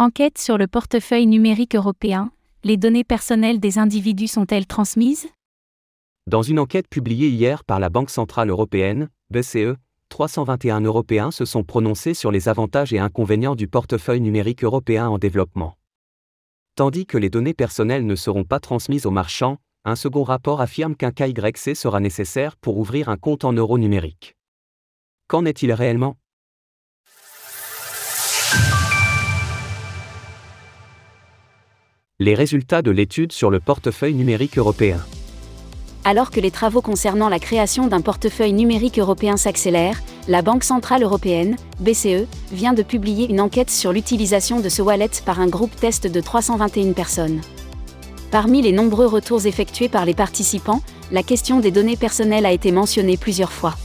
Enquête sur le portefeuille numérique européen, les données personnelles des individus sont-elles transmises? Dans une enquête publiée hier par la Banque Centrale Européenne, BCE, 321 Européens se sont prononcés sur les avantages et inconvénients du portefeuille numérique européen en développement. Tandis que les données personnelles ne seront pas transmises aux marchands, un second rapport affirme qu'un KYC sera nécessaire pour ouvrir un compte en euros numérique. Qu'en est-il réellement? Les résultats de l'étude sur le portefeuille numérique européen. Alors que les travaux concernant la création d'un portefeuille numérique européen s'accélèrent, la Banque Centrale Européenne, BCE, vient de publier une enquête sur l'utilisation de ce wallet par un groupe test de 321 personnes. Parmi les nombreux retours effectués par les participants, la question des données personnelles a été mentionnée plusieurs fois.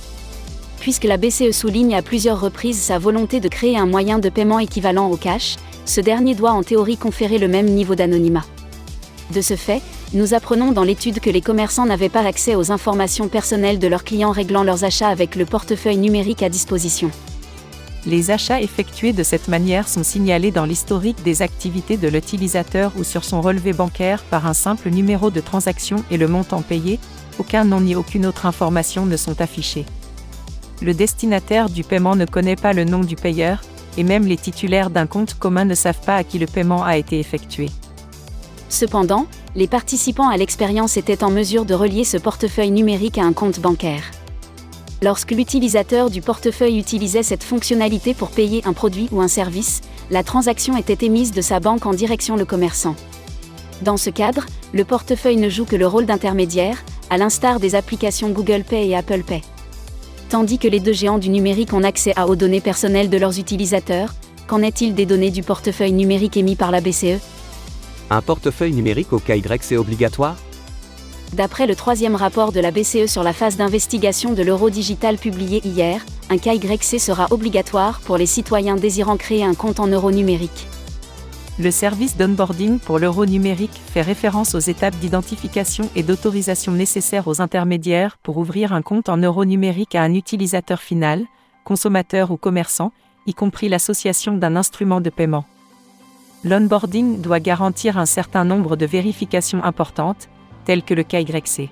Puisque la BCE souligne à plusieurs reprises sa volonté de créer un moyen de paiement équivalent au cash, ce dernier doit en théorie conférer le même niveau d'anonymat. De ce fait, nous apprenons dans l'étude que les commerçants n'avaient pas accès aux informations personnelles de leurs clients réglant leurs achats avec le portefeuille numérique à disposition. Les achats effectués de cette manière sont signalés dans l'historique des activités de l'utilisateur ou sur son relevé bancaire par un simple numéro de transaction et le montant payé, aucun nom ni aucune autre information ne sont affichés. Le destinataire du paiement ne connaît pas le nom du payeur, et même les titulaires d'un compte commun ne savent pas à qui le paiement a été effectué. Cependant, les participants à l'expérience étaient en mesure de relier ce portefeuille numérique à un compte bancaire. Lorsque l'utilisateur du portefeuille utilisait cette fonctionnalité pour payer un produit ou un service, la transaction était émise de sa banque en direction le commerçant. Dans ce cadre, le portefeuille ne joue que le rôle d'intermédiaire, à l'instar des applications Google Pay et Apple Pay. Tandis que les deux géants du numérique ont accès à aux données personnelles de leurs utilisateurs, qu'en est-il des données du portefeuille numérique émis par la BCE Un portefeuille numérique au KYC est obligatoire? D'après le troisième rapport de la BCE sur la phase d'investigation de l'euro digital publié hier, un KYC sera obligatoire pour les citoyens désirant créer un compte en euro numérique. Le service d'onboarding pour l'euro numérique fait référence aux étapes d'identification et d'autorisation nécessaires aux intermédiaires pour ouvrir un compte en euro numérique à un utilisateur final, consommateur ou commerçant, y compris l'association d'un instrument de paiement. L'onboarding doit garantir un certain nombre de vérifications importantes, tels que le KYC.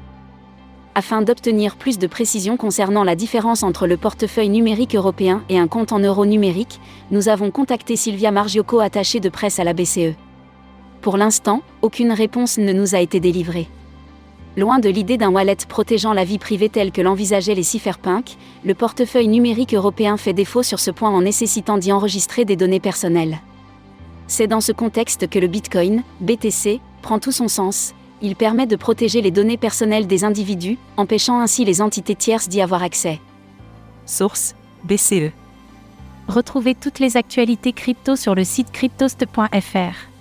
Afin d'obtenir plus de précisions concernant la différence entre le portefeuille numérique européen et un compte en euros numérique, nous avons contacté Sylvia Margiocco, attachée de presse à la BCE. Pour l'instant, aucune réponse ne nous a été délivrée. Loin de l'idée d'un wallet protégeant la vie privée telle que l'envisageaient les cypherpunks, le portefeuille numérique européen fait défaut sur ce point en nécessitant d'y enregistrer des données personnelles. C'est dans ce contexte que le Bitcoin, BTC, prend tout son sens, il permet de protéger les données personnelles des individus, empêchant ainsi les entités tierces d'y avoir accès. Source BCE. Retrouvez toutes les actualités crypto sur le site cryptost.fr.